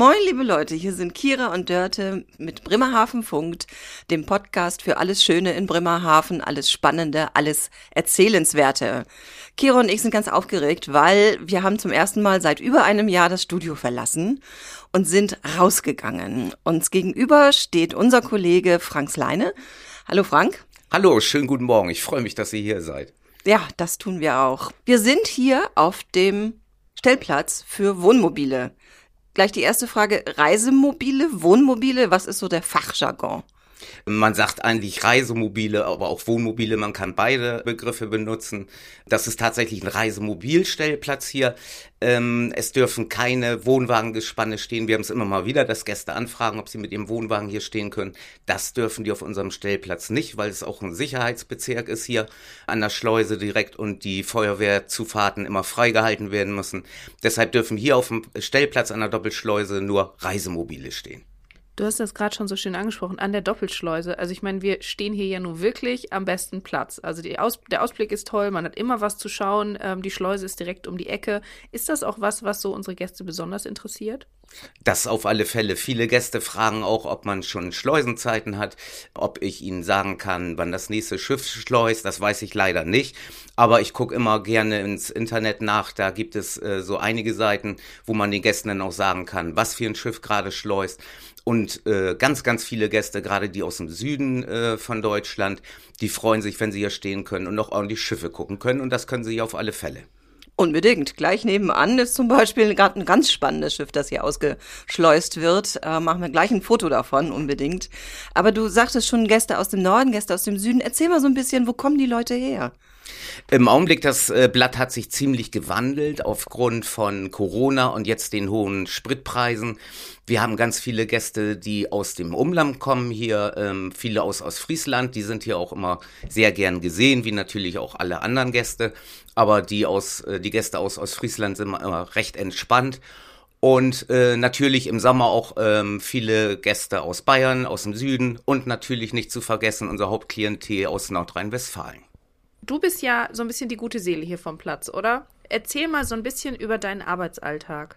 Moin, liebe Leute, hier sind Kira und Dörte mit Bremerhaven Funkt, dem Podcast für alles Schöne in Bremerhaven, alles Spannende, alles Erzählenswerte. Kira und ich sind ganz aufgeregt, weil wir haben zum ersten Mal seit über einem Jahr das Studio verlassen und sind rausgegangen. Uns gegenüber steht unser Kollege Frank Sleine. Hallo Frank. Hallo, schönen guten Morgen. Ich freue mich, dass ihr hier seid. Ja, das tun wir auch. Wir sind hier auf dem Stellplatz für Wohnmobile. Gleich die erste Frage, Reisemobile, Wohnmobile, was ist so der Fachjargon? Man sagt eigentlich Reisemobile, aber auch Wohnmobile. Man kann beide Begriffe benutzen. Das ist tatsächlich ein Reisemobilstellplatz hier. Ähm, es dürfen keine Wohnwagengespanne stehen. Wir haben es immer mal wieder, dass Gäste anfragen, ob sie mit ihrem Wohnwagen hier stehen können. Das dürfen die auf unserem Stellplatz nicht, weil es auch ein Sicherheitsbezirk ist hier an der Schleuse direkt und die Feuerwehrzufahrten immer freigehalten werden müssen. Deshalb dürfen hier auf dem Stellplatz an der Doppelschleuse nur Reisemobile stehen. Du hast das gerade schon so schön angesprochen, an der Doppelschleuse. Also ich meine, wir stehen hier ja nun wirklich am besten Platz. Also Aus der Ausblick ist toll, man hat immer was zu schauen, ähm, die Schleuse ist direkt um die Ecke. Ist das auch was, was so unsere Gäste besonders interessiert? Das auf alle Fälle. Viele Gäste fragen auch, ob man schon Schleusenzeiten hat, ob ich ihnen sagen kann, wann das nächste Schiff schleust. Das weiß ich leider nicht. Aber ich gucke immer gerne ins Internet nach. Da gibt es äh, so einige Seiten, wo man den Gästen dann auch sagen kann, was für ein Schiff gerade schleust. Und äh, ganz, ganz viele Gäste, gerade die aus dem Süden äh, von Deutschland, die freuen sich, wenn sie hier stehen können und noch ordentlich Schiffe gucken können. Und das können sie auf alle Fälle. Unbedingt. Gleich nebenan ist zum Beispiel gerade ein ganz spannendes Schiff, das hier ausgeschleust wird. Äh, machen wir gleich ein Foto davon, unbedingt. Aber du sagtest schon Gäste aus dem Norden, Gäste aus dem Süden. Erzähl mal so ein bisschen, wo kommen die Leute her? Im Augenblick, das äh, Blatt hat sich ziemlich gewandelt aufgrund von Corona und jetzt den hohen Spritpreisen. Wir haben ganz viele Gäste, die aus dem Umland kommen hier, ähm, viele aus Ostfriesland, die sind hier auch immer sehr gern gesehen, wie natürlich auch alle anderen Gäste. Aber die aus, äh, die Gäste aus Ostfriesland sind immer recht entspannt. Und äh, natürlich im Sommer auch ähm, viele Gäste aus Bayern, aus dem Süden und natürlich nicht zu vergessen unser Hauptklientel aus Nordrhein-Westfalen. Du bist ja so ein bisschen die gute Seele hier vom Platz, oder? Erzähl mal so ein bisschen über deinen Arbeitsalltag.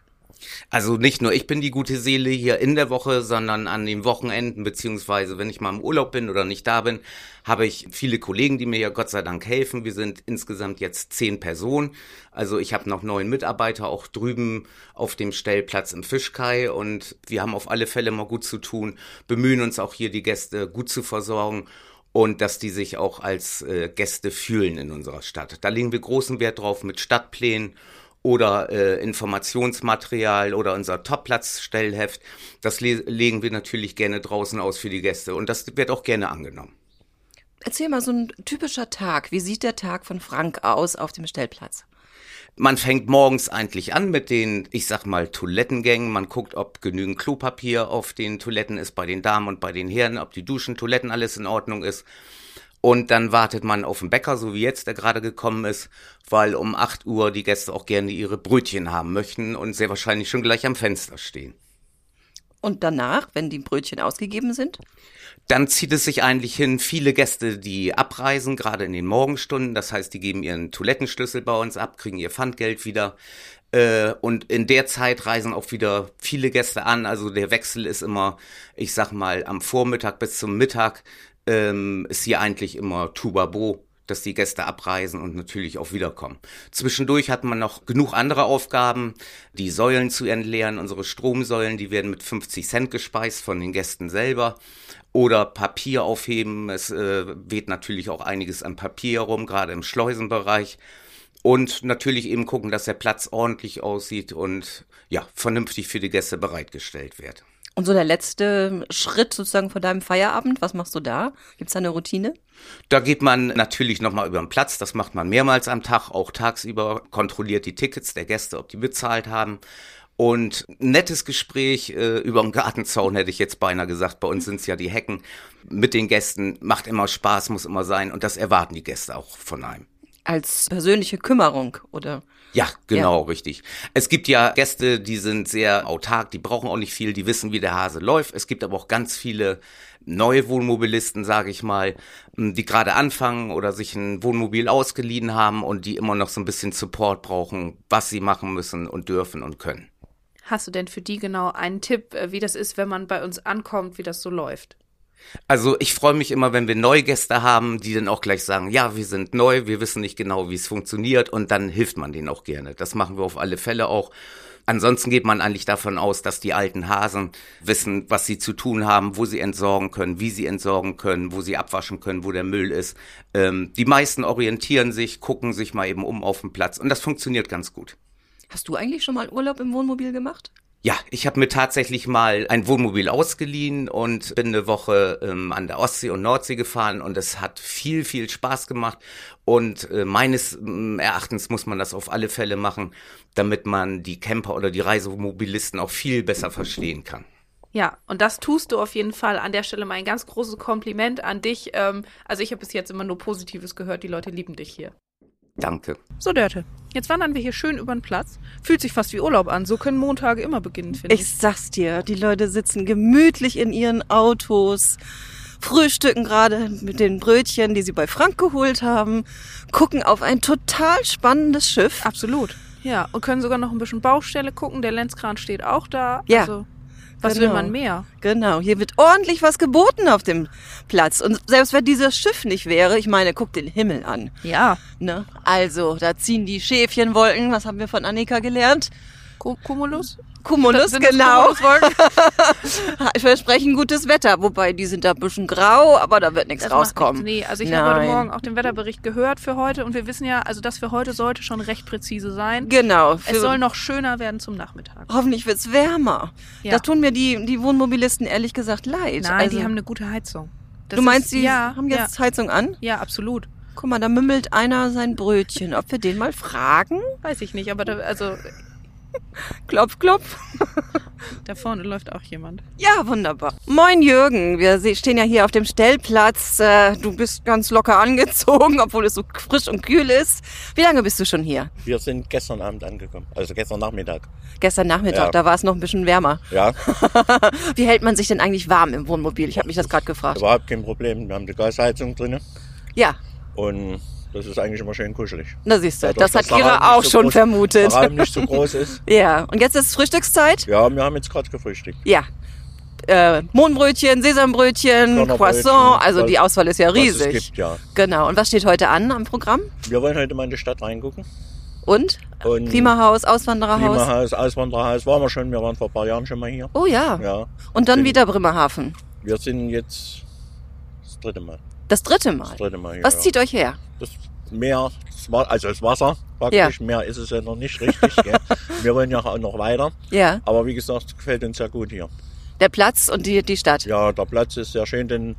Also nicht nur ich bin die gute Seele hier in der Woche, sondern an den Wochenenden, beziehungsweise wenn ich mal im Urlaub bin oder nicht da bin, habe ich viele Kollegen, die mir ja Gott sei Dank helfen. Wir sind insgesamt jetzt zehn Personen. Also ich habe noch neun Mitarbeiter auch drüben auf dem Stellplatz im Fischkai und wir haben auf alle Fälle mal gut zu tun, bemühen uns auch hier die Gäste gut zu versorgen und dass die sich auch als äh, Gäste fühlen in unserer Stadt. Da legen wir großen Wert drauf mit Stadtplänen oder äh, Informationsmaterial oder unser Topplatzstellheft. Das le legen wir natürlich gerne draußen aus für die Gäste und das wird auch gerne angenommen. Erzähl mal so ein typischer Tag. Wie sieht der Tag von Frank aus auf dem Stellplatz? Man fängt morgens eigentlich an mit den, ich sag mal, Toilettengängen. Man guckt, ob genügend Klopapier auf den Toiletten ist bei den Damen und bei den Herren, ob die Duschen, Toiletten alles in Ordnung ist. Und dann wartet man auf den Bäcker, so wie jetzt, der gerade gekommen ist, weil um 8 Uhr die Gäste auch gerne ihre Brötchen haben möchten und sehr wahrscheinlich schon gleich am Fenster stehen. Und danach, wenn die Brötchen ausgegeben sind? Dann zieht es sich eigentlich hin, viele Gäste, die abreisen, gerade in den Morgenstunden. Das heißt, die geben ihren Toilettenschlüssel bei uns ab, kriegen ihr Pfandgeld wieder. Äh, und in der Zeit reisen auch wieder viele Gäste an. Also der Wechsel ist immer, ich sag mal, am Vormittag bis zum Mittag ähm, ist hier eigentlich immer Tubabo dass die Gäste abreisen und natürlich auch wiederkommen. Zwischendurch hat man noch genug andere Aufgaben, die Säulen zu entleeren. Unsere Stromsäulen, die werden mit 50 Cent gespeist von den Gästen selber. Oder Papier aufheben. Es äh, weht natürlich auch einiges an Papier rum, gerade im Schleusenbereich. Und natürlich eben gucken, dass der Platz ordentlich aussieht und ja, vernünftig für die Gäste bereitgestellt wird. Und so der letzte Schritt sozusagen vor deinem Feierabend, was machst du da? Gibt es da eine Routine? Da geht man natürlich nochmal über den Platz, das macht man mehrmals am Tag, auch tagsüber, kontrolliert die Tickets der Gäste, ob die bezahlt haben. Und nettes Gespräch äh, über den Gartenzaun hätte ich jetzt beinahe gesagt. Bei uns sind es ja die Hecken mit den Gästen. Macht immer Spaß, muss immer sein. Und das erwarten die Gäste auch von einem. Als persönliche Kümmerung, oder? Ja, genau, ja. richtig. Es gibt ja Gäste, die sind sehr autark, die brauchen auch nicht viel, die wissen, wie der Hase läuft. Es gibt aber auch ganz viele neue Wohnmobilisten, sage ich mal, die gerade anfangen oder sich ein Wohnmobil ausgeliehen haben und die immer noch so ein bisschen Support brauchen, was sie machen müssen und dürfen und können. Hast du denn für die genau einen Tipp, äh, wie das ist, wenn man bei uns ankommt, wie das so läuft? Also ich freue mich immer, wenn wir Neugäste haben, die dann auch gleich sagen, ja, wir sind neu, wir wissen nicht genau, wie es funktioniert und dann hilft man denen auch gerne. Das machen wir auf alle Fälle auch. Ansonsten geht man eigentlich davon aus, dass die alten Hasen wissen, was sie zu tun haben, wo sie entsorgen können, wie sie entsorgen können, wo sie abwaschen können, wo der Müll ist. Ähm, die meisten orientieren sich, gucken sich mal eben um auf dem Platz und das funktioniert ganz gut. Hast du eigentlich schon mal Urlaub im Wohnmobil gemacht? Ja, ich habe mir tatsächlich mal ein Wohnmobil ausgeliehen und bin eine Woche ähm, an der Ostsee und Nordsee gefahren und es hat viel, viel Spaß gemacht. Und äh, meines äh, Erachtens muss man das auf alle Fälle machen, damit man die Camper oder die Reisemobilisten auch viel besser verstehen kann. Ja, und das tust du auf jeden Fall. An der Stelle mal ein ganz großes Kompliment an dich. Ähm, also ich habe bis jetzt immer nur Positives gehört. Die Leute lieben dich hier. Danke. So, Dörte. Jetzt wandern wir hier schön über den Platz. Fühlt sich fast wie Urlaub an. So können Montage immer beginnen, finde ich. Ich sag's dir, die Leute sitzen gemütlich in ihren Autos, frühstücken gerade mit den Brötchen, die sie bei Frank geholt haben, gucken auf ein total spannendes Schiff. Absolut. Ja, und können sogar noch ein bisschen Baustelle gucken. Der Lenzkran steht auch da. Ja. Also, was Genau. will man mehr? Genau, hier wird ordentlich was geboten auf dem Platz. Und selbst wenn dieses Schiff nicht wäre, ich meine, guck den Himmel an. Ja. Ne? Also, da ziehen die Schäfchenwolken, was haben wir von Annika gelernt? Cu- Cumulus? Cumulus, das genau. Cumuluswolken? Versprechen gutes Wetter, wobei die sind da ein bisschen grau, aber da wird nichts Das rauskommen. nichts. Nee, also ich habe heute Nein. Morgen auch den Wetterbericht gehört für heute und wir wissen ja, also das für heute sollte schon recht präzise sein. Genau. Es soll noch schöner werden zum Nachmittag. Hoffentlich wird's wärmer. Ja. Da tun mir die, die Wohnmobilisten ehrlich gesagt leid. Nein, also, die haben eine gute Heizung. Das du meinst, ist, sie ja, haben jetzt ja, Heizung an? ja, absolut. Guck mal, da mümmelt einer sein Brötchen. Ob wir den mal fragen? Weiß ich nicht, aber da, also Klopf, klopf. da vorne läuft auch jemand. Ja, wunderbar. Moin Jürgen, wir stehen ja hier auf dem Stellplatz. Äh, Du bist ganz locker angezogen, obwohl es so frisch und kühl ist. Wie lange bist du schon hier? Wir sind gestern Abend angekommen, also gestern Nachmittag. Gestern Nachmittag, Ja. da war es noch ein bisschen wärmer. Ja, Wie hält man sich denn eigentlich warm im Wohnmobil? Ich habe mich das gerade gefragt. überhaupt kein Problem. Wir haben die Gasheizung drinne Ja, und das ist eigentlich immer schön kuschelig. da siehst du, Dadurch, das hat Kira auch so schon groß- vermutet. Der Raum nicht so groß ist. Ja, und jetzt ist Frühstückszeit? Ja, wir haben jetzt gerade gefrühstückt. Ja. Äh, Mohnbrötchen, Sesambrötchen, Croissant, also was- die Auswahl ist ja Was es riesig. gibt, ja. Genau. Und was steht heute an am Programm? Wir wollen heute mal in die Stadt reingucken. Und? Und Klimahaus, Auswandererhaus? Klimahaus, Auswandererhaus waren wir schon. Wir waren vor ein paar Jahren schon mal hier. Oh ja. Ja, Und dann Bin- wieder Bremerhaven. wir sind jetzt das dritte Mal. Das dritte Mal. Das dritte Mal hier. Was ja. zieht euch her? das Meer, also das Wasser praktisch. Mehr ist es ja noch nicht richtig. gell? Wir wollen ja auch noch weiter. Ja. Aber wie gesagt, gefällt uns sehr gut hier. Der Platz und die, die Stadt. Ja, der Platz ist sehr schön, den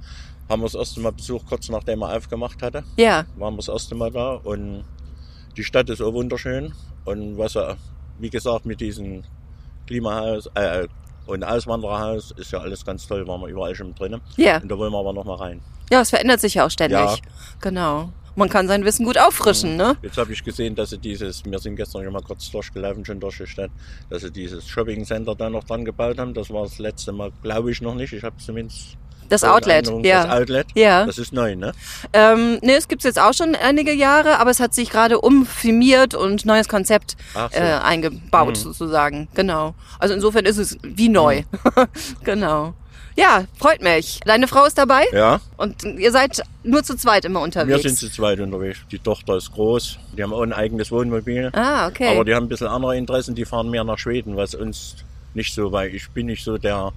haben wir das erste Mal besucht, kurz nachdem er aufgemacht hatte. Ja. Waren wir das erste Mal da und die Stadt ist auch wunderschön. Und was er, wie gesagt, mit diesem Klimahaus äh, und Auswandererhaus ist ja alles ganz toll, waren wir überall schon drin. Ja. Und da wollen wir aber noch mal rein. Ja, es verändert sich ja auch ständig. Ja. Genau. Man kann sein Wissen gut auffrischen, ne? Jetzt habe ich gesehen, dass sie dieses, wir sind gestern schon mal kurz durchgelaufen, schon durch die Stadt, dass sie dieses Shopping Center da noch dran gebaut haben. Das war das letzte Mal, glaube ich, noch nicht. Ich habe zumindest Das Outlet, ja. Das Outlet. Ja. Das ist neu, ne? Ähm, ne, es gibt's jetzt auch schon einige Jahre, aber es hat sich gerade umfirmiert und neues Konzept so. äh, eingebaut Mhm. sozusagen. Genau. Also insofern ist es wie neu. genau. Ja, freut mich. Deine Frau ist dabei Ja, und ihr seid nur zu zweit immer wir unterwegs. sind zu zweit unterwegs. Die Tochter ist groß, die haben auch ein eigenes Wohnmobil. ah, okay. Aber die haben ein bisschen andere Interessen, die fahren mehr nach Schweden, was uns nicht so, weil ich bin nicht so der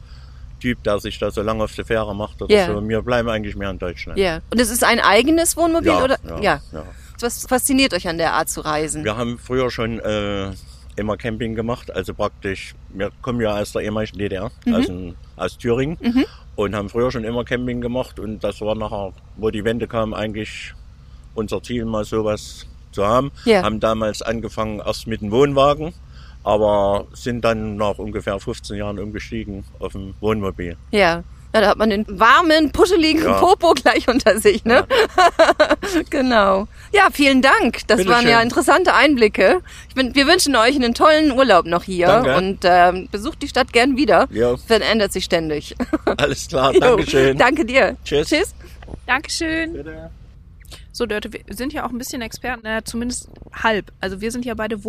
Typ, der sich da so lange auf die Fähre macht oder Ja. so. Wir bleiben eigentlich mehr in Deutschland. ja. Und es ist ein eigenes Wohnmobil Ja, oder? ja, ja. Was fasziniert euch an der Art zu reisen? Wir haben früher schon äh, immer Camping gemacht, also praktisch, wir kommen ja aus der ehemaligen DDR, Mhm. aus, dem- aus Thüringen und haben früher schon immer Camping gemacht und das war nachher, wo die Wende kam, eigentlich unser Ziel, mal sowas zu haben. Ja. Haben damals angefangen erst mit dem Wohnwagen, aber sind dann nach ungefähr 15 Jahren umgestiegen auf ein Wohnmobil. Ja. Ja, da hat man den warmen, puscheligen Ja. Popo gleich unter sich, ne? genau. Ja, vielen Dank. Das Bitte waren ja schön. interessante Einblicke. Ich bin, wir wünschen euch einen tollen Urlaub noch hier Danke. und ähm, besucht die Stadt gern wieder. Ja. Dann ändert sich ständig. Alles klar, Dankeschön. Danke dir. Tschüss. Tschüss. Dankeschön. Bitte. So, Dörte, wir sind ja auch ein bisschen Experten, äh, zumindest halb. Also wir sind ja beide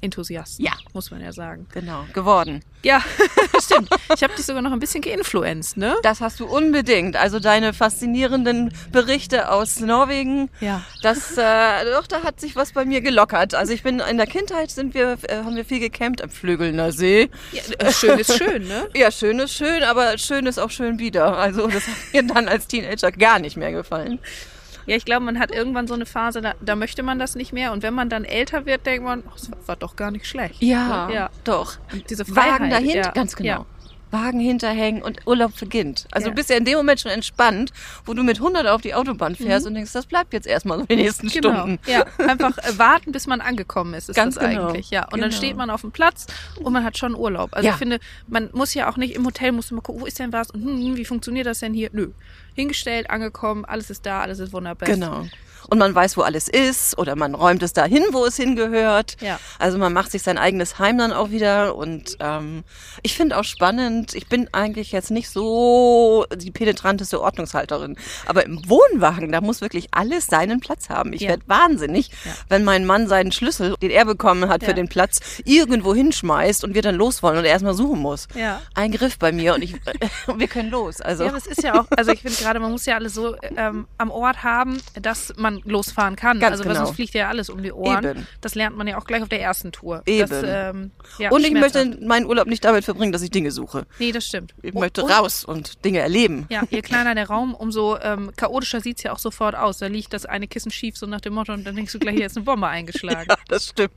Enthusiasten. Ja. Muss man ja sagen. Genau, geworden. Ja, stimmt. Ich habe dich sogar noch ein bisschen geinfluenzt, ne? Das hast du unbedingt. Also deine faszinierenden Berichte aus Norwegen. Ja. Das, äh, doch, da hat sich was bei mir gelockert. Also ich bin in der Kindheit sind wir, äh, haben wir viel gecampt am Flügelner See. ja äh, schön ist schön, ne? Ja, schön ist schön, aber schön ist auch schön wieder. Also das hat mir dann als Teenager gar nicht mehr gefallen. Ja, ich glaube, man hat irgendwann so eine Phase, da, da möchte man das nicht mehr. Und wenn man dann älter wird, denkt man, oh, das war, doch gar nicht schlecht. Ja, ja. doch. Und diese Freiheit, Wagen dahinter, ja. ganz genau. Ja. Wagen hinterhängen und Urlaub beginnt. Also Ja. du bist ja in dem Moment schon entspannt, wo du mit 100 auf die Autobahn fährst und denkst, das bleibt jetzt erstmal so die nächsten Mhm. Genau. Stunden. Ja, einfach äh, warten, bis man angekommen ist, ist Ganz das genau. eigentlich. Ja. Und dann Genau. steht man auf dem Platz und man hat schon Urlaub. Also Ja. ich finde, man muss ja auch nicht im Hotel, muss man gucken, wo ist denn was und hm, hm, wie funktioniert das denn hier? Nö. Hingestellt, angekommen, alles ist da, alles ist wunderbar. Genau. Und man weiß, wo alles ist oder man räumt es dahin, wo es hingehört. Ja. Also man macht sich sein eigenes Heim dann auch wieder und ähm, ich finde auch spannend, ich bin eigentlich jetzt nicht so die penetranteste Ordnungshalterin, aber im Wohnwagen, da muss wirklich alles seinen Platz haben. Ich Ja. werd wahnsinnig, Ja. wenn mein Mann seinen Schlüssel, den er bekommen hat Ja. für den Platz, irgendwo hinschmeißt und wir dann los wollen und er erstmal suchen muss. Ja. Ein Griff bei mir und ich wir können los. Also Ja, aber es ist ja auch, also ich finde gerade, man muss ja alles so ähm, am Ort haben, dass man losfahren kann. Ganz also weil genau. sonst fliegt ja alles um die Ohren. Eben. Das lernt man ja auch gleich auf der ersten Tour. Eben. Das, ähm, ja, und ich möchte meinen Urlaub nicht damit verbringen, dass ich Dinge suche. Nee, das stimmt. Ich Und- möchte und- raus und Dinge erleben. Ja, je kleiner der Raum, umso ähm, chaotischer sieht's ja auch sofort aus. Da liegt das eine Kissen schief, so nach dem Motto, und dann denkst du gleich, hier ist eine Bombe eingeschlagen. Ja, das stimmt.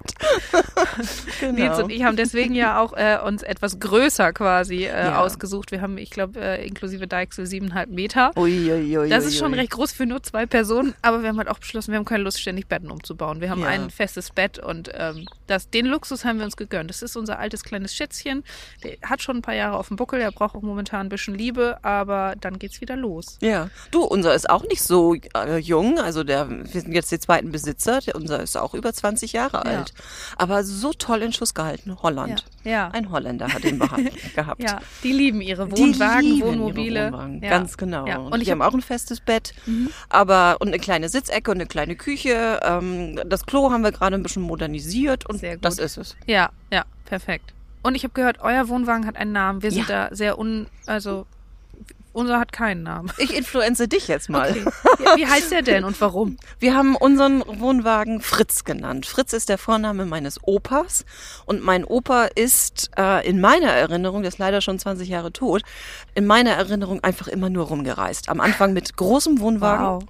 genau. Nils und ich haben deswegen ja auch äh, uns etwas größer quasi äh, Ja. ausgesucht. Wir haben, ich glaube, äh, inklusive Deichsel siebeneinhalb Meter. Ui, ui, ui, Das ist schon recht groß für nur zwei Personen, aber wir haben halt auch beschlossen, wir haben keine Lust, ständig Betten umzubauen. Wir haben Ja. ein festes Bett und ähm, das, den Luxus haben wir uns gegönnt. Das ist unser altes kleines Schätzchen. Der hat schon ein paar Jahre auf dem Buckel, der braucht auch momentan ein bisschen Liebe, aber dann geht's wieder los. Ja, du, unser ist auch nicht so äh, jung. Also der, wir sind jetzt die zweiten Besitzer. Der, unser ist auch über 20 Jahre Ja. alt. Aber so toll in Schuss gehalten. Holland. Ja. Ja. Ein Holländer hat ihn gehabt. Ja, die lieben ihre Die Wohnwagen, lieben ihre Wohnmobile. Wohnwagen. Ja. Ganz genau. Ja. Und, ich die haben hab, auch ein festes Bett, aber und eine kleine Sitzecke und eine kleine Küche. Ähm, das Klo haben wir gerade ein bisschen modernisiert und Sehr gut. das ist es. ja, ja, perfekt. Und ich habe gehört, euer Wohnwagen hat einen Namen. Wir sind da sehr un, also unser hat keinen Namen. Ich influenze dich jetzt mal. Ja, Wie heißt der denn und warum? Wir haben unseren Wohnwagen Fritz genannt. Fritz ist der Vorname meines Opas und mein Opa ist äh, in meiner Erinnerung, der ist leider schon 20 Jahre tot, in meiner Erinnerung einfach immer nur rumgereist. Am Anfang mit großem Wohnwagen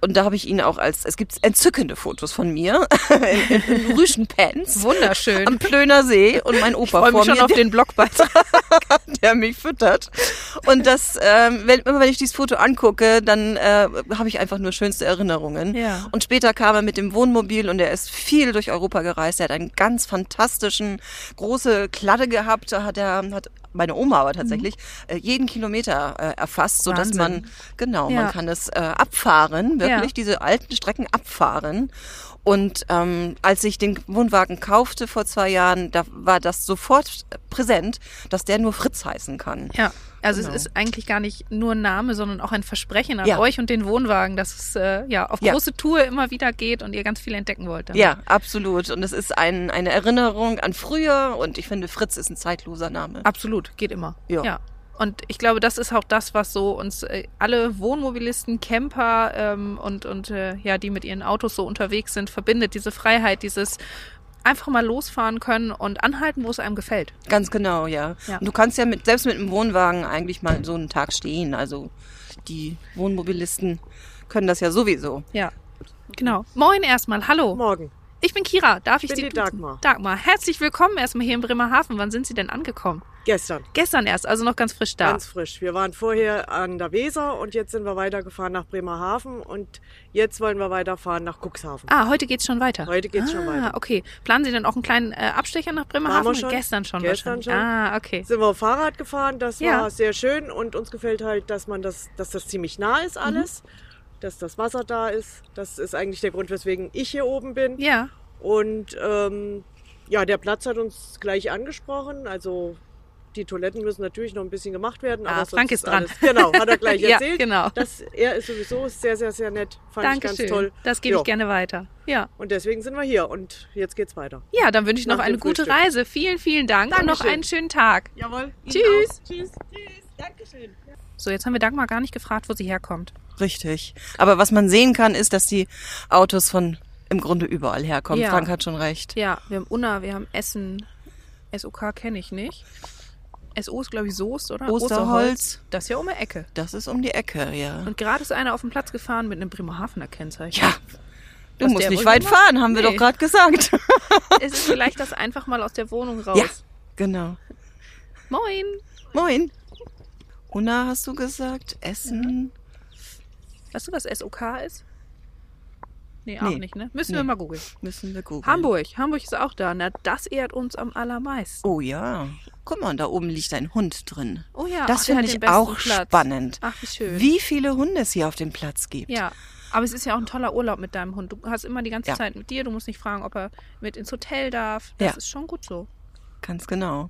und da habe ich ihn auch als, es gibt entzückende Fotos von mir in, in Rüschenpants Wunderschön. am Plöner See und mein Ich Opa freue vor mich schon mir, auf den Blogbeitrag. der mich füttert. Und das, ähm, wenn, immer wenn ich dieses Foto angucke, dann äh, habe ich einfach nur schönste Erinnerungen. Ja. Und später kam er mit dem Wohnmobil und er ist viel durch Europa gereist. Er hat einen ganz fantastischen, große Kladde gehabt. Da hat er, hat meine Oma aber tatsächlich, äh, jeden Kilometer äh, erfasst, so dass Mhm. Wahnsinn. man, genau, Ja. man kann es äh, abfahren, wirklich Ja. diese alten Strecken abfahren. Und ähm, als ich den Wohnwagen kaufte vor zwei Jahren, da war das sofort präsent, dass der nur Fritz heißen kann. Ja, also Genau. es ist eigentlich gar nicht nur ein Name, sondern auch ein Versprechen an Ja. euch und den Wohnwagen, dass es äh, ja auf Ja. große Tour immer wieder geht und ihr ganz viel entdecken wollt. damit. Ja, absolut. Und es ist ein, eine Erinnerung an früher und ich finde, Fritz ist ein zeitloser Name. Absolut, geht immer. Ja. ja. Und ich glaube, das ist auch das, was so uns äh, alle Wohnmobilisten, Camper ähm, und, und äh, ja, die mit ihren Autos so unterwegs sind, verbindet. Diese Freiheit, dieses einfach mal losfahren können und anhalten, wo es einem gefällt. Ganz genau, ja. Ja. Und du kannst ja mit, selbst mit einem Wohnwagen eigentlich mal so einen Tag stehen. Also die Wohnmobilisten können das ja sowieso. Ja. Genau. Moin erstmal, hallo. Morgen. Ich bin Kira, darf ich Bin Sie die? Dagmar. Dagmar, herzlich willkommen erstmal hier in Bremerhaven. Wann sind Sie denn angekommen? Gestern. Gestern erst, also noch ganz frisch da. Ganz frisch. Wir waren vorher an der Weser und jetzt sind wir weitergefahren nach Bremerhaven und jetzt wollen wir weiterfahren nach Cuxhaven. ah, heute geht's schon weiter. Heute geht's ah, schon weiter. okay. Planen Sie denn auch einen kleinen äh, Abstecher nach Bremerhaven? Waren wir schon. Gestern schon Gestern schon. Ah, okay. Sind wir Fahrrad gefahren, das Ja. war sehr schön und uns gefällt halt, dass man das, dass das ziemlich nah ist alles, dass das Wasser da ist. Das ist eigentlich der Grund, weswegen ich hier oben bin. Ja, Und ähm, ja, der Platz hat uns gleich angesprochen. Also die Toiletten müssen natürlich noch ein bisschen gemacht werden. Ah, aber Frank ist dran. Alles, genau, hat er gleich Ja, erzählt. genau. Das, er ist sowieso sehr, sehr, sehr nett. Fand ich Dankeschön. ganz toll. Das gebe Ja. ich gerne weiter. Ja. Und deswegen sind wir hier und jetzt geht's weiter. Ja, dann wünsche ich noch eine gute Frühstück. Reise. Vielen, vielen Dank und noch Dankeschön. einen schönen Tag. Jawohl. Tschüss. Tschüss. Tschüss. Dankeschön. So, jetzt haben wir Dagmar gar nicht gefragt, wo sie herkommt. Richtig. Aber was man sehen kann, ist, dass die Autos von im Grunde überall herkommen. Ja. Frank hat schon recht. Ja, wir haben Unna, wir haben Essen. SOK kenne ich nicht. SO ist, glaube ich, Soest, oder? Osterholz. Das ist ja um die Ecke. Das ist um die Ecke, ja. Und gerade ist einer auf dem Platz gefahren mit einem Bremerhavener Kennzeichen. Ja, du Was musst nicht weit gemacht? fahren, haben wir Nee. doch gerade gesagt. Es ist vielleicht das einfach mal aus der Wohnung raus. Ja. genau. Moin. Moin. Una, hast du gesagt? Essen? Weißt du, was SOK ist? Nee, auch Nee. nicht, ne? Müssen Nee. wir mal googeln. Müssen wir gucken. Hamburg. Hamburg ist auch da. Na, das ehrt uns am allermeisten. Oh ja. Guck mal, da oben liegt ein Hund drin. Oh ja, Das finde ich auch Platz. spannend. Ach, wie schön. Wie viele Hunde es hier auf dem Platz gibt. Ja, aber es ist ja auch ein toller Urlaub mit deinem Hund. Du hast immer die ganze Ja. Zeit mit dir. Du musst nicht fragen, ob er mit ins Hotel darf. Das Ja. ist schon gut so. Ganz genau.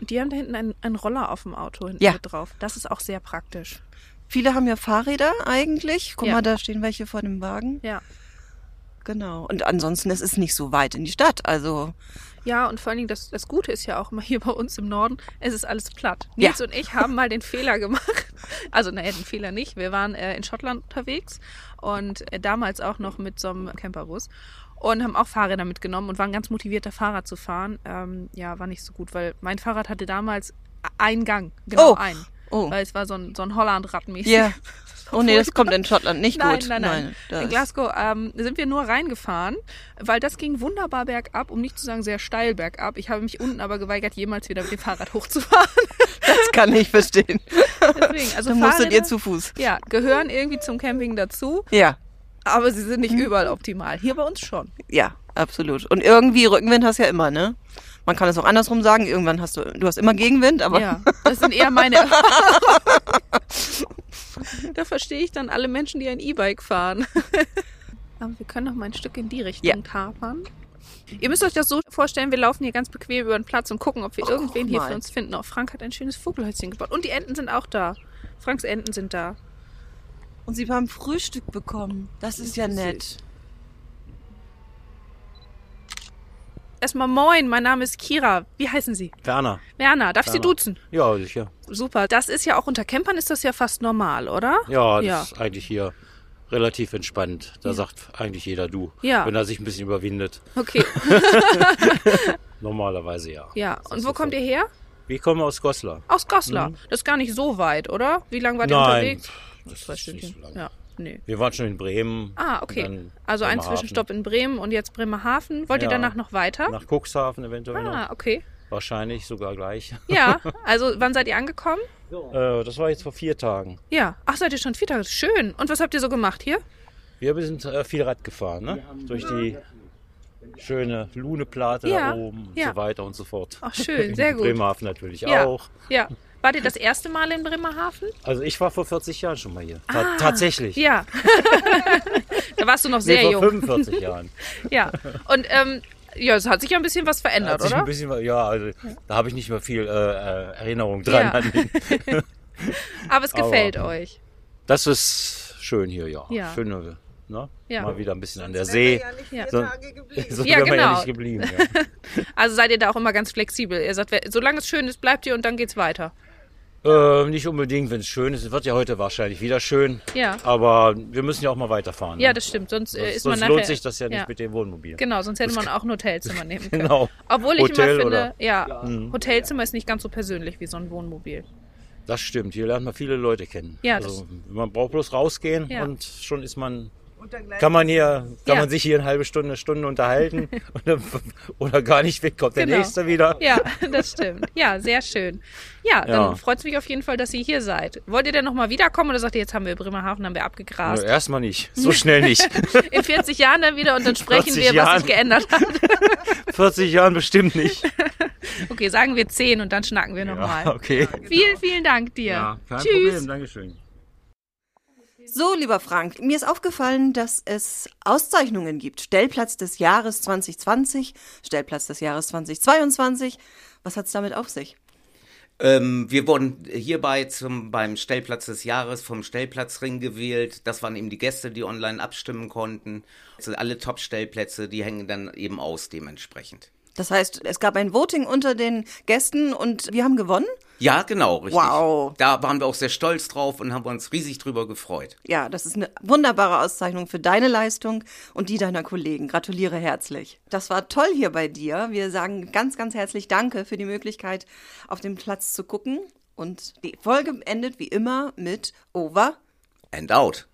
Und die haben da hinten einen, einen Roller auf dem Auto hinten Ja. mit drauf. Das ist auch sehr praktisch. Viele haben ja Fahrräder eigentlich. Guck Ja. mal, da stehen welche vor dem Wagen. Ja. Genau. Und ansonsten, es ist nicht so weit in die Stadt. Also, Ja, und vor allen Dingen, das, das Gute ist ja auch immer hier bei uns im Norden, es ist alles platt. Nils Ja. und ich haben mal den Fehler gemacht. Also, naja, den Fehler nicht. Wir waren äh, in Schottland unterwegs und äh, damals auch noch mit so einem Camperbus und haben auch Fahrräder mitgenommen und waren ganz motiviert, da Fahrrad zu fahren. Ähm, ja, war nicht so gut, weil mein Fahrrad hatte damals einen Gang. Genau Oh. einen. Oh. Weil es war so ein, so ein Holland-Radmäßig. Ja. Oh nee, das kommt in Schottland nicht Nein, gut. nein, nein. das- In Glasgow ähm, sind wir nur reingefahren, weil das ging wunderbar bergab, um nicht zu sagen sehr steil bergab. Ich habe mich unten aber geweigert, jemals wieder mit dem Fahrrad hochzufahren. Das kann ich verstehen. Deswegen, also Dann musstet Fahrräder, ihr zu Fuß. ja, gehören irgendwie zum Camping dazu, Ja, aber sie sind nicht Mhm. überall optimal. Hier bei uns schon. ja, absolut. Und irgendwie Rückenwind hast du ja immer, ne? Man kann es auch andersrum sagen. Irgendwann hast du, du hast immer Gegenwind, aber Ja, das sind eher meine Da verstehe ich dann alle Menschen, die ein E-Bike fahren. Aber wir können noch mal ein Stück in die Richtung Ja. tapern. Ihr müsst euch das so vorstellen, wir laufen hier ganz bequem über den Platz und gucken, ob wir Ach, irgendwen hier für uns finden. Auch Frank hat ein schönes Vogelhäuschen gebaut. Und die Enten sind auch da. Franks Enten sind da. Und sie haben Frühstück bekommen. Das ist ja nett. Erstmal moin, mein Name ist Kira. Wie heißen Sie? Werner. Werner, darf ich Sie duzen? Ja, sicher. Super. Das ist ja auch unter Campern ist das ja fast normal, oder? Ja, das Ja. ist eigentlich hier relativ entspannt. Da Ja. sagt eigentlich jeder du, Ja. wenn er sich ein bisschen überwindet. Okay. Normalerweise ja. Ja. Das Und wo so kommt ihr her? Wir kommen aus Goslar. Aus Goslar. Das ist gar nicht so weit, oder? Wie lange wart ihr unterwegs? das Zwei ist nicht so lang. Ja, nee. Wir waren schon in Bremen. Ah, okay. Also ein. Zwischenstopp in Bremen und jetzt Bremerhaven. Wollt ihr Ja. danach noch weiter? Nach Cuxhaven eventuell Ah, noch. okay. Wahrscheinlich sogar gleich. Ja, also wann seid ihr angekommen? Äh, das war jetzt vor vier Tagen. Ja. Ach, seid ihr schon vier Tage? Schön. Und was habt ihr so gemacht hier? Wir sind äh, viel Rad gefahren, ne? Durch die schöne Luneplate Ja, da oben und ja. so weiter und so fort. Ach, schön, sehr gut. Bremerhaven natürlich Ja. auch. Ja. Wart ihr das erste Mal in Bremerhaven? Also ich war vor 40 Jahren schon mal hier. Ta tatsächlich. Ah, Ja. da warst du noch Nee, sehr vor jung. 45 Jahren. Ja. Und ähm, ja, es hat sich ja ein bisschen was verändert, Hat sich oder? ein bisschen, ja, also da habe ich nicht mehr viel äh, äh, Erinnerung dran. Ja. An den. Aber es Aber- gefällt euch. Das ist schön hier, ja. Ja. Schöne, ne? Ja. Mal wieder ein bisschen an der See. ja So-. So Ja, genau. nicht geblieben. Ja. Also seid ihr da auch immer ganz flexibel. Ihr sagt, solange es schön ist, bleibt ihr und dann geht's weiter. Äh, nicht unbedingt, wenn es schön ist. Es wird ja heute wahrscheinlich wieder schön. Ja. Aber wir müssen ja auch mal weiterfahren. Ja, ne? das stimmt. Sonst äh, sonst ist man sonst nachher. lohnt sich das ja nicht ja. mit dem Wohnmobil. Genau, sonst hätte man auch ein Hotelzimmer nehmen können. Genau. Obwohl ich Hotel immer finde, oder- ja, Hotelzimmer ist nicht ganz so persönlich wie so ein Wohnmobil. Das stimmt. Hier lernt man viele Leute kennen. Ja, also, man braucht bloß rausgehen Ja. und schon ist man kann man hier, kann Ja. man sich hier eine halbe Stunde, Stunde unterhalten oder, oder gar nicht weg, kommt der Genau. nächste wieder. Ja, das stimmt. Ja, sehr schön. Ja, dann Ja. freut es mich auf jeden Fall, dass ihr hier seid. Wollt ihr denn nochmal wiederkommen oder sagt ihr, jetzt haben wir Bremerhaven, haben wir abgegrast? Nö, Erstmal nicht, so schnell nicht. In 40 Jahren dann wieder und dann sprechen 40 wir, was Jahren. sich geändert hat. 40 Jahren bestimmt nicht. Okay, sagen wir 10 und dann schnacken wir nochmal. Ja, okay. Vielen, vielen Dank dir. Ja, kein Tschüss. Problem, Dankeschön. So, lieber Frank, mir ist aufgefallen, dass es Auszeichnungen gibt. Stellplatz des Jahres 2020, Stellplatz des Jahres 2022. Was hat's damit auf sich? Ähm, wir wurden hierbei zum, beim Stellplatz des Jahres vom Stellplatzring gewählt. Das waren eben die Gäste, die online abstimmen konnten. Also alle Top-Stellplätze, die hängen dann eben aus dementsprechend. Das heißt, es gab ein Voting unter den Gästen und wir haben gewonnen? Ja, genau, richtig. Wow. Da waren wir auch sehr stolz drauf und haben uns riesig drüber gefreut. Ja, das ist eine wunderbare Auszeichnung für deine Leistung und die deiner Kollegen. Gratuliere herzlich. Das war toll hier bei dir. Wir sagen ganz, ganz herzlich Danke für die Möglichkeit, auf dem Platz zu gucken. Und die Folge endet wie immer mit Over And out.